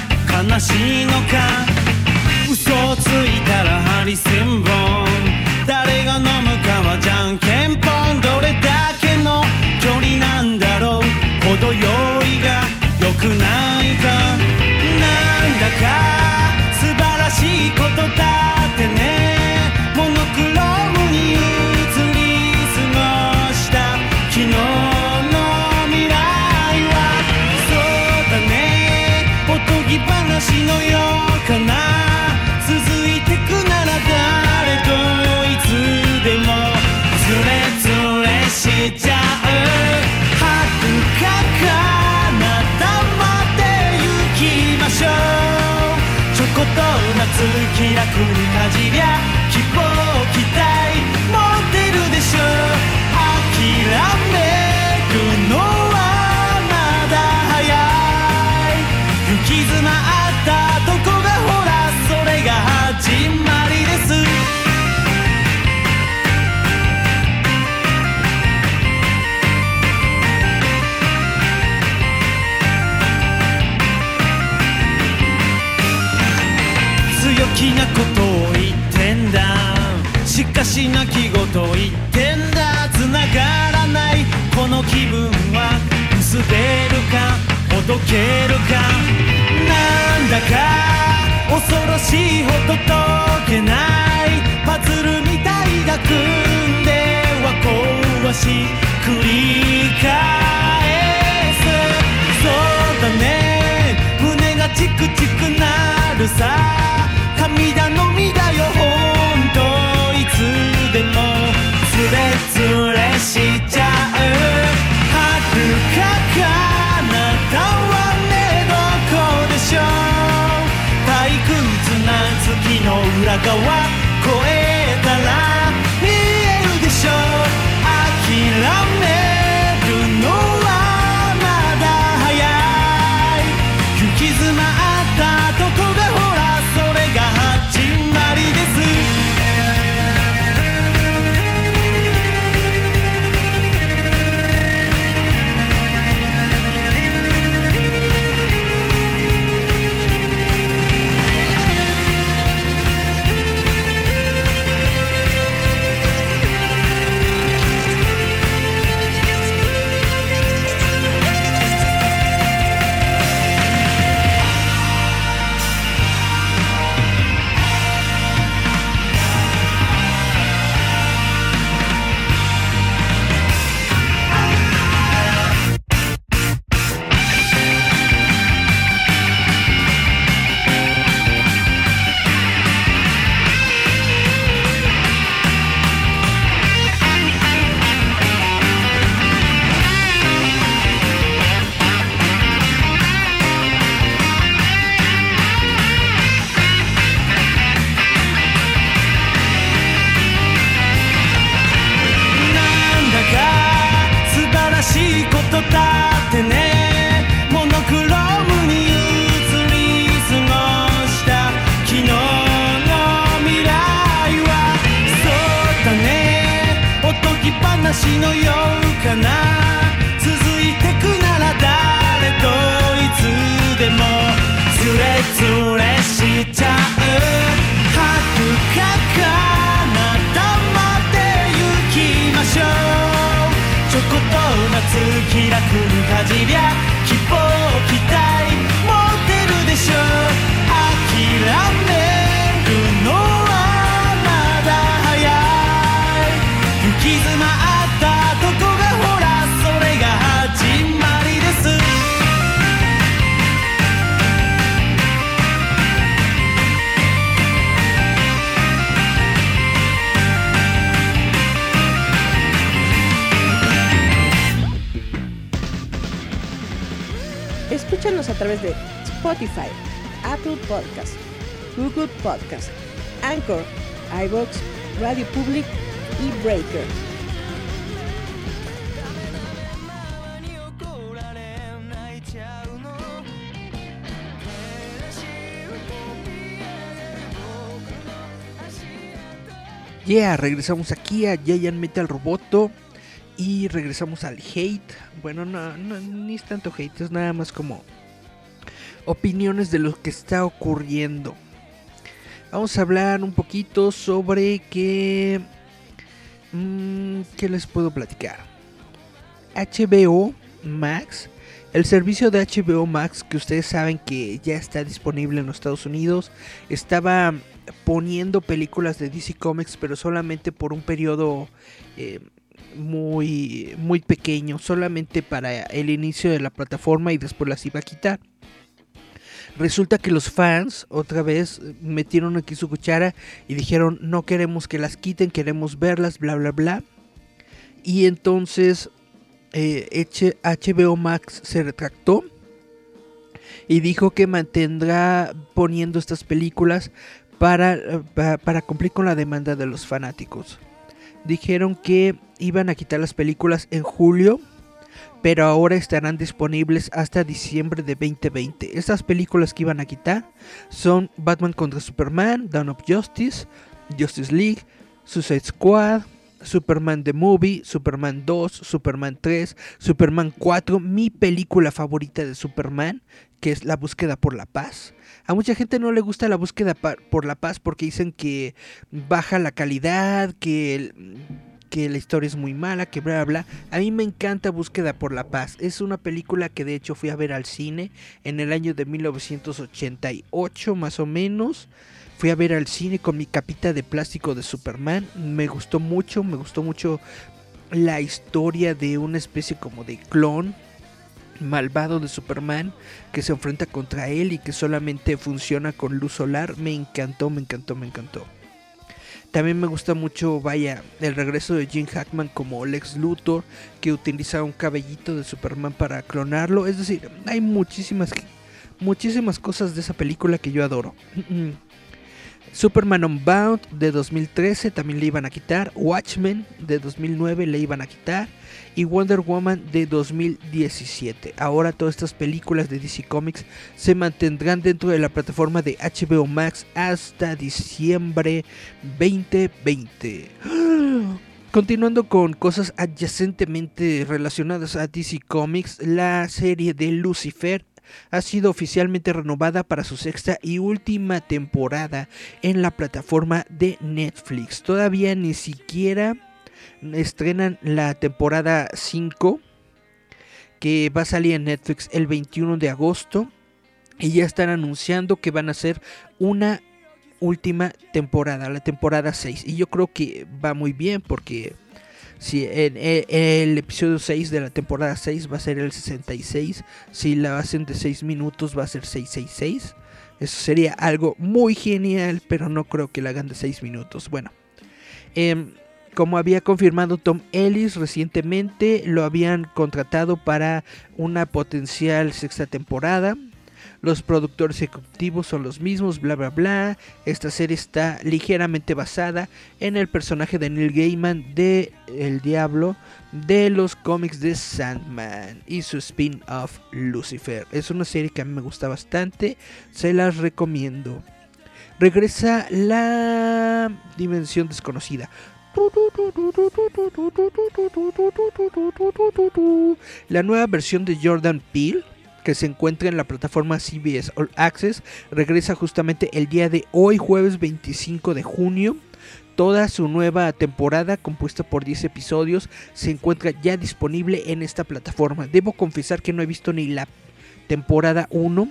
悲しいのか。嘘をついたらハリセンボン。好き楽にかじりゃ side. Radio Public y Breaker. Yeah, regresamos aquí a Giant Metal Roboto y regresamos al hate. Bueno, no, no, ni es tanto hate, es nada más como opiniones de lo que está ocurriendo. Vamos a hablar un poquito sobre que... Mmm, ¿Qué les puedo platicar? HBO Max. El servicio de HBO Max que ustedes saben que ya está disponible en los Estados Unidos. Estaba poniendo películas de DC Comics pero solamente por un periodo eh, muy, muy pequeño. Solamente para el inicio de la plataforma y después las iba a quitar resulta que los fans otra vez eh, metieron aquí su cuchara y dijeron no queremos que las quiten, queremos verlas, bla, bla, bla. Y entonces eh, HBO Max se retractó y dijo que mantendrá poniendo estas películas para, para cumplir con la demanda de los fanáticos. Dijeron que iban a quitar las películas en julio pero ahora estarán disponibles hasta diciembre de 2020. Estas películas que iban a quitar son Batman contra Superman, Dawn of Justice, Justice League, Suicide Squad, Superman The Movie, Superman 2, Superman 3, Superman 4, mi película favorita de Superman, que es La búsqueda por la paz. A mucha gente no le gusta la búsqueda por la paz porque dicen que baja la calidad, que, que la historia es muy mala, que bla, bla, bla. A mí me encanta Búsqueda por la paz. Es una película que de hecho fui a ver al cine en el año de 1988 más o menos. Fui a ver al cine con mi capita de plástico de Superman. Me gustó mucho, me gustó mucho la historia de una especie como de clon malvado de Superman que se enfrenta contra él y que solamente funciona con luz solar. Me encantó, me encantó, me encantó. También me gusta mucho, vaya, el regreso de Jim Hackman como Lex Luthor, que utiliza un cabellito de Superman para clonarlo. Es decir, hay muchísimas, muchísimas cosas de esa película que yo adoro. (clears throat) Superman Unbound de 2013 también le iban a quitar. Watchmen de 2009 le iban a quitar. Y Wonder Woman de 2017. Ahora todas estas películas de DC Comics se mantendrán dentro de la plataforma de HBO Max hasta diciembre 2020. (gasps) Continuando con cosas adyacentemente relacionadas a DC Comics, la serie de Lucifer ha sido oficialmente renovada para su sexta y última temporada en la plataforma de Netflix. Todavía ni siquiera estrenan la temporada 5 que va a salir en Netflix el 21 de agosto y ya están anunciando que van a hacer una última temporada, la temporada 6 y yo creo que va muy bien porque si en, el episodio 6 de la temporada 6 va a ser el 66, si la hacen de 6 minutos va a ser 666. Eso sería algo muy genial, pero no creo que la hagan de 6 minutos. Bueno, em, como había confirmado Tom Ellis recientemente, lo habían contratado para una potencial sexta temporada. Los productores ejecutivos son los mismos, bla bla bla. Esta serie está ligeramente basada en el personaje de Neil Gaiman de El Diablo de los cómics de Sandman y su spin-off Lucifer. Es una serie que a mí me gusta bastante, se las recomiendo. Regresa la dimensión desconocida. La nueva versión de Jordan Peele que se encuentra en la plataforma CBS All Access regresa justamente el día de hoy, jueves 25 de junio. Toda su nueva temporada, compuesta por 10 episodios, se encuentra ya disponible en esta plataforma. Debo confesar que no he visto ni la temporada 1.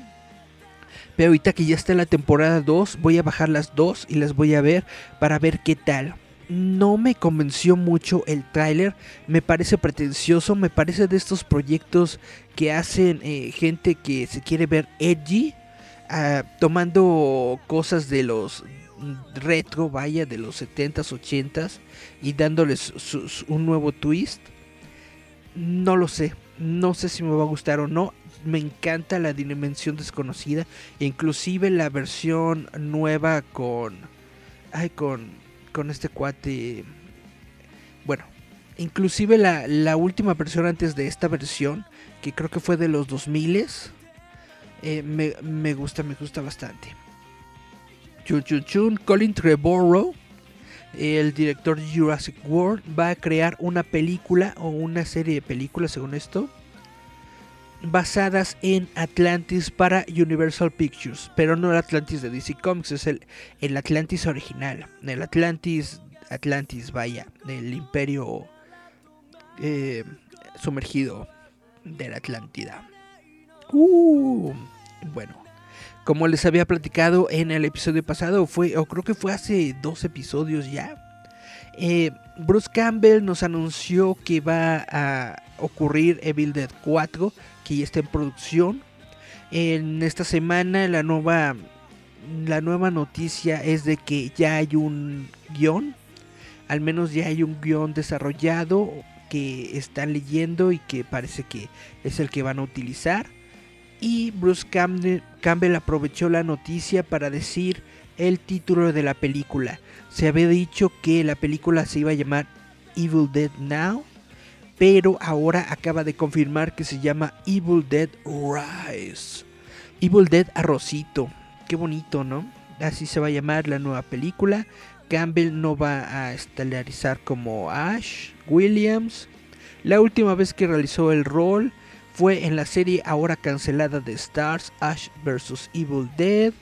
Pero ahorita que ya está la temporada 2, voy a bajar las dos y las voy a ver para ver qué tal. No me convenció mucho el tráiler, me parece pretencioso, me parece de estos proyectos que hacen eh, gente que se quiere ver edgy, ah, tomando cosas de los retro, vaya, de los 70s, 80s y dándoles un nuevo twist. No lo sé, no sé si me va a gustar o no. Me encanta la dimensión desconocida, inclusive la versión nueva con, ay, con, con este cuate. Bueno, inclusive la, la última versión antes de esta versión, que creo que fue de los 2000 eh, me, me gusta, me gusta bastante. Chun Chun Chun, Colin Trevorrow, el director de Jurassic World, va a crear una película o una serie de películas, según esto, basadas en Atlantis para Universal Pictures, pero no el Atlantis de DC Comics, es el, el Atlantis original, el Atlantis, Atlantis, vaya, del imperio eh, sumergido de la Atlántida. Uh, bueno, como les había platicado en el episodio pasado, fue, o creo que fue hace dos episodios ya. eh, Bruce Campbell nos anunció que va a ocurrir Evil Dead 4, que ya está en producción. En esta semana la nueva, la nueva noticia es de que ya hay un guion, al menos ya hay un guion desarrollado que están leyendo y que parece que es el que van a utilizar. Y Bruce Campbell, Campbell aprovechó la noticia para decir el título de la película. Se había dicho que la película se iba a llamar Evil Dead Now, pero ahora acaba de confirmar que se llama Evil Dead Rise. Evil Dead Arrocito. Qué bonito, ¿no? Así se va a llamar la nueva película. Campbell no va a estelarizar como Ash Williams. La última vez que realizó el rol fue en la serie ahora cancelada de Stars, Ash vs. Evil Dead.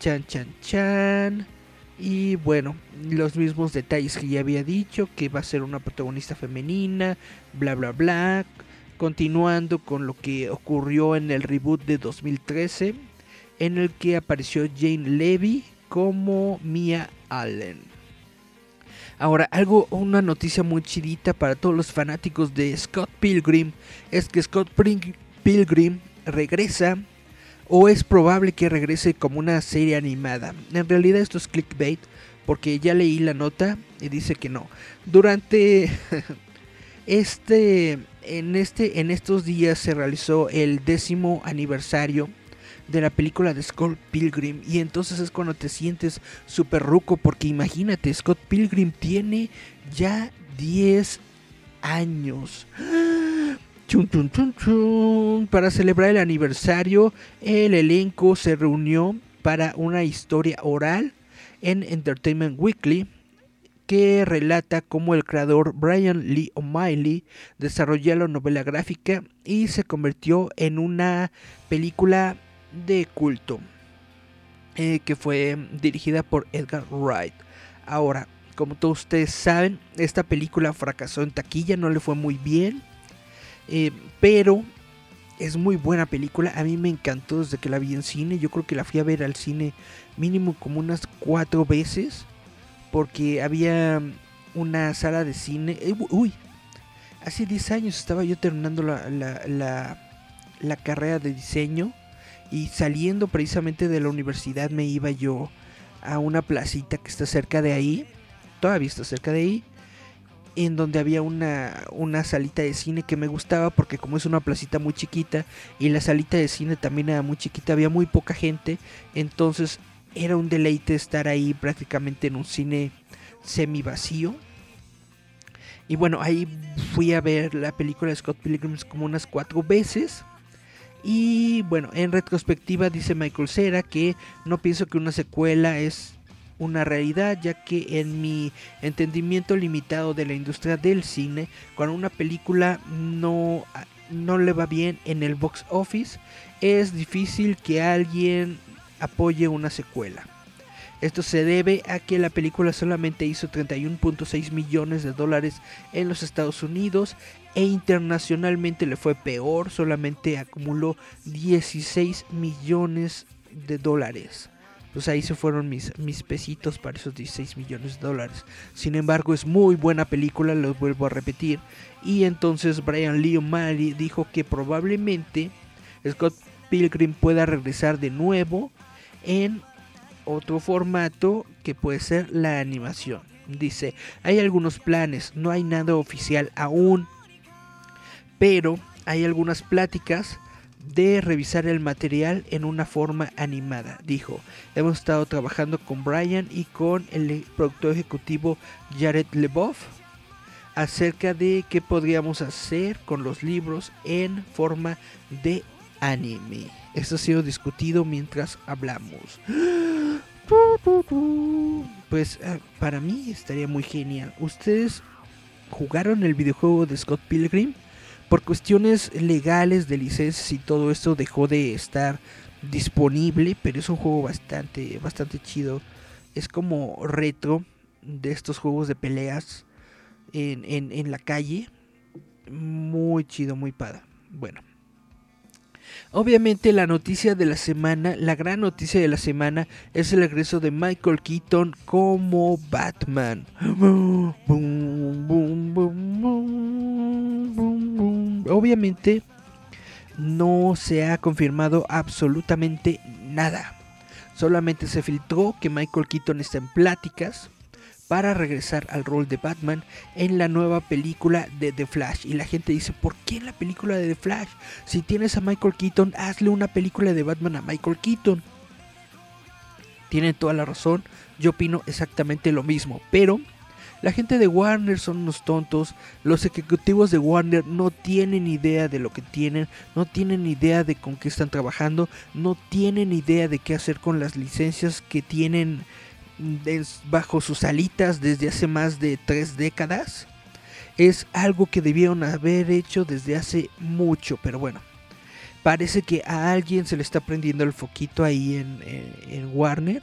Chan chan chan. Y bueno, los mismos detalles que ya había dicho, que va a ser una protagonista femenina, bla bla bla. Continuando con lo que ocurrió en el reboot de 2013, en el que apareció Jane Levy como Mia Allen. Ahora, algo, una noticia muy chidita para todos los fanáticos de Scott Pilgrim es que Scott Pilgrim regresa o es probable que regrese como una serie animada. En realidad esto es clickbait porque ya leí la nota y dice que no. Durante (laughs) este en este en estos días se realizó el décimo aniversario de la película de Scott Pilgrim y entonces es cuando te sientes súper ruco porque imagínate, Scott Pilgrim tiene ya 10 años. Para celebrar el aniversario, el elenco se reunió para una historia oral en Entertainment Weekly que relata cómo el creador Brian Lee O'Malley desarrolló la novela gráfica y se convirtió en una película de culto eh, que fue dirigida por Edgar Wright. Ahora, como todos ustedes saben, esta película fracasó en taquilla, no le fue muy bien, eh, pero es muy buena película. A mí me encantó desde que la vi en cine. Yo creo que la fui a ver al cine mínimo como unas cuatro veces, porque había una sala de cine. Eh, uy, hace 10 años estaba yo terminando la, la, la carrera de diseño y saliendo precisamente de la universidad me iba yo a una placita que está cerca de ahí, todavía está cerca de ahí, en donde había una, una salita de cine que me gustaba porque como es una placita muy chiquita y la salita de cine también era muy chiquita, había muy poca gente, entonces era un deleite estar ahí prácticamente en un cine semi vacío. Y bueno, ahí fui a ver la película de Scott Pilgrim como unas cuatro veces. Y bueno, en retrospectiva dice Michael Cera que no pienso que una secuela es una realidad, ya que en mi entendimiento limitado de la industria del cine, cuando una película no, no le va bien en el box office, es difícil que alguien apoye una secuela. Esto se debe a que la película solamente hizo 31.6 millones de dólares en los Estados Unidos e internacionalmente le fue peor, solamente acumuló 16 millones de dólares. Pues ahí se fueron mis, mis pesitos para esos 16 millones de dólares. Sin embargo, es muy buena película, lo vuelvo a repetir. Y entonces Brian Lee O'Malley dijo que probablemente Scott Pilgrim pueda regresar de nuevo en otro formato que puede ser la animación. Dice, hay algunos planes, no hay nada oficial aún, pero hay algunas pláticas de revisar el material en una forma animada. Dijo, hemos estado trabajando con Brian y con el productor ejecutivo Jared Leboff acerca de qué podríamos hacer con los libros en forma de anime. Esto ha sido discutido mientras hablamos. Pues eh, para mí estaría muy genial. ¿Ustedes jugaron el videojuego de Scott Pilgrim? Por cuestiones legales de licencias y todo esto dejó de estar disponible, pero es un juego bastante, bastante chido. Es como retro de estos juegos de peleas en, en, la calle. Muy chido, muy padre. Bueno. Obviamente la noticia de la semana, la gran noticia de la semana es el regreso de Michael Keaton como Batman. (gasps) Obviamente no se ha confirmado absolutamente nada. Solamente se filtró que Michael Keaton está en pláticas para regresar al rol de Batman en la nueva película de The Flash. Y la gente dice, ¿por qué en la película de The Flash? Si tienes a Michael Keaton, hazle una película de Batman a Michael Keaton. Tienen toda la razón, yo opino exactamente lo mismo, pero la gente de Warner son unos tontos, los ejecutivos de Warner no tienen idea de lo que tienen, no tienen idea de con qué están trabajando, no tienen idea de qué hacer con las licencias que tienen bajo sus alitas desde hace más de tres décadas. Es algo que debieron haber hecho desde hace mucho, pero bueno. Parece que a alguien se le está prendiendo el foquito ahí en, Warner.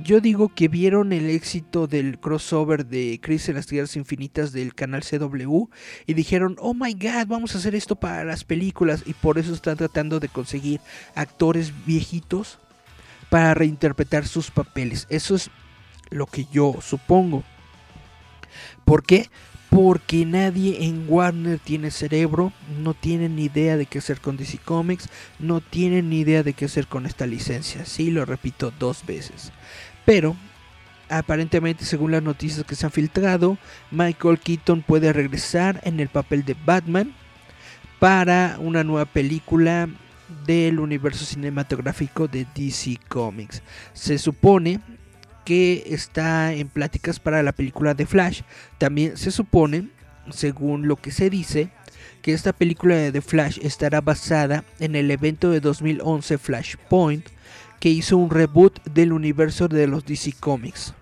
Yo digo que vieron el éxito del crossover de Chris en las Tierras Infinitas del canal CW y dijeron, oh my god, vamos a hacer esto para las películas y por eso están tratando de conseguir actores viejitos para reinterpretar sus papeles. Eso es lo que yo supongo. ¿Por qué? Porque nadie en Warner tiene cerebro, no tienen ni idea de qué hacer con DC Comics, no tienen ni idea de qué hacer con esta licencia. Sí, lo repito dos veces. Pero, aparentemente, según las noticias que se han filtrado, Michael Keaton puede regresar en el papel de Batman para una nueva película del universo cinematográfico de DC Comics. Se supone que está en pláticas para la película de Flash. También se supone, según lo que se dice, que esta película de The Flash estará basada en el evento de 2011 Flashpoint, que hizo un reboot del universo de los DC Comics.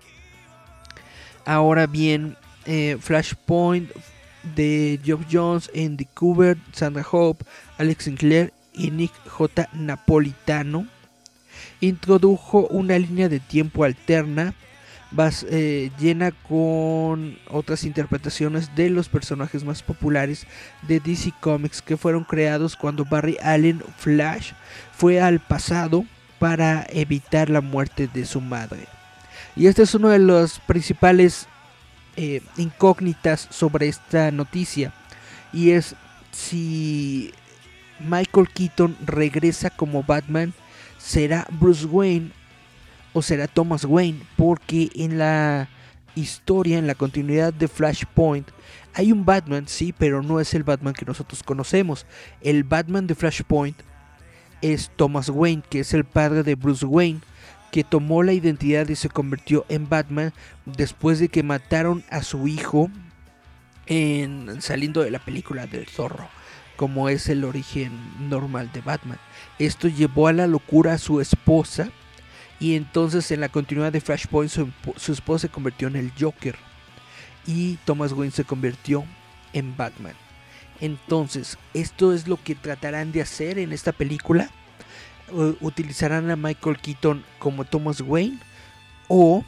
Ahora bien, eh, Flashpoint de Geoff Jones, Andy Kubert, Sandra Hope, Alex Sinclair y Nick J. Napolitano introdujo una línea de tiempo alterna eh, llena con otras interpretaciones de los personajes más populares de DC Comics que fueron creados cuando Barry Allen Flash fue al pasado para evitar la muerte de su madre. Y esta es una de las principales eh, incógnitas sobre esta noticia y es si Michael Keaton regresa como Batman será Bruce Wayne o será Thomas Wayne, porque en la historia, en la continuidad de Flashpoint, hay un Batman, sí, pero no es el Batman que nosotros conocemos. El Batman de Flashpoint es Thomas Wayne, que es el padre de Bruce Wayne, que tomó la identidad y se convirtió en Batman después de que mataron a su hijo en saliendo de la película del zorro como es el origen normal de Batman. Esto llevó a la locura a su esposa y entonces en la continuidad de Flashpoint su, esposa se convirtió en el Joker y Thomas Wayne se convirtió en Batman. Entonces, esto es lo que tratarán de hacer en esta película. Utilizarán a Michael Keaton como Thomas Wayne o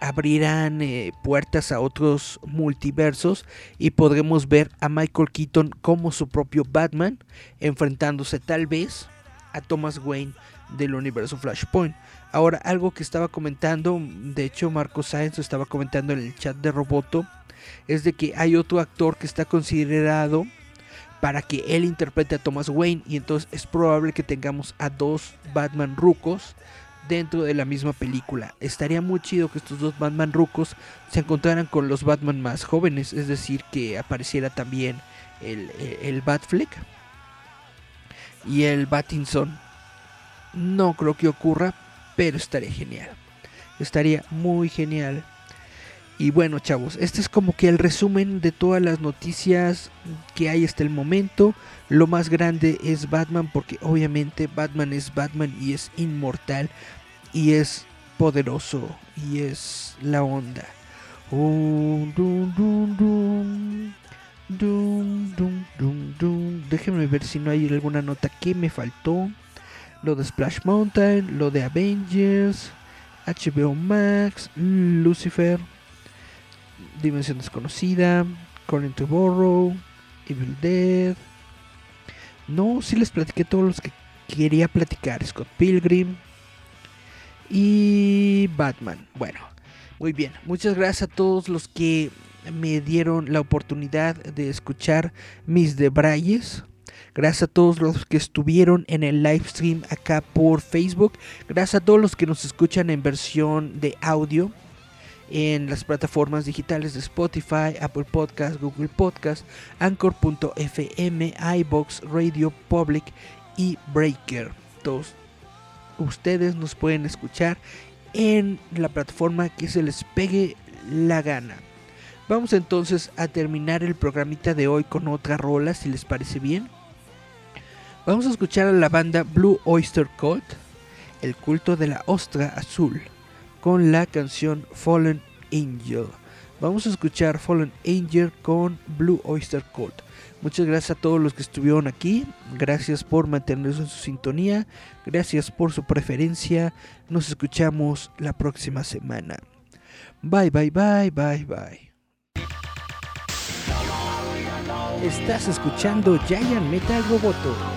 abrirán eh, puertas a otros multiversos y podremos ver a Michael Keaton como su propio Batman, enfrentándose tal vez a Thomas Wayne del universo Flashpoint. Ahora, algo que estaba comentando, de hecho Marco Sáenz estaba comentando en el chat de Roboto, es de que hay otro actor que está considerado para que él interprete a Thomas Wayne y entonces es probable que tengamos a dos Batman rucos dentro de la misma película. Estaría muy chido que estos dos Batman rucos se encontraran con los Batman más jóvenes, es decir, que apareciera también el, el Batfleck y el Batinson. No creo que ocurra, pero estaría genial. Estaría muy genial. Y bueno, chavos, este es como que el resumen de todas las noticias que hay hasta el momento. Lo más grande es Batman porque obviamente Batman es Batman y es inmortal y es poderoso y es la onda. Déjenme ver si no hay alguna nota que me faltó. Lo de Splash Mountain, lo de Avengers, HBO Max, Lucifer. Dimensión Desconocida, Calling to Borrow, Evil Dead. No, si les platiqué todos los que quería platicar. Scott Pilgrim y Batman. Bueno, muy bien. Muchas gracias a todos los que me dieron la oportunidad de escuchar mis debrayes. Gracias a todos los que estuvieron en el live stream acá por Facebook. Gracias a todos los que nos escuchan en versión de audio en las plataformas digitales de Spotify, Apple Podcast, Google Podcast, Anchor.fm, iBox, Radio Public y Breaker. Todos ustedes nos pueden escuchar en la plataforma que se les pegue la gana. Vamos entonces a terminar el programita de hoy con otra rola, si les parece bien. Vamos a escuchar a la banda Blue Oyster Cult, el culto de la ostra azul, con la canción Fallen Angel. Vamos a escuchar Fallen Angel con Blue Oyster Cult. Muchas gracias a todos los que estuvieron aquí. Gracias por mantenernos en su sintonía. Gracias por su preferencia. Nos escuchamos la próxima semana. Bye, bye, bye, bye, bye. Estás escuchando Giant Metal Roboto.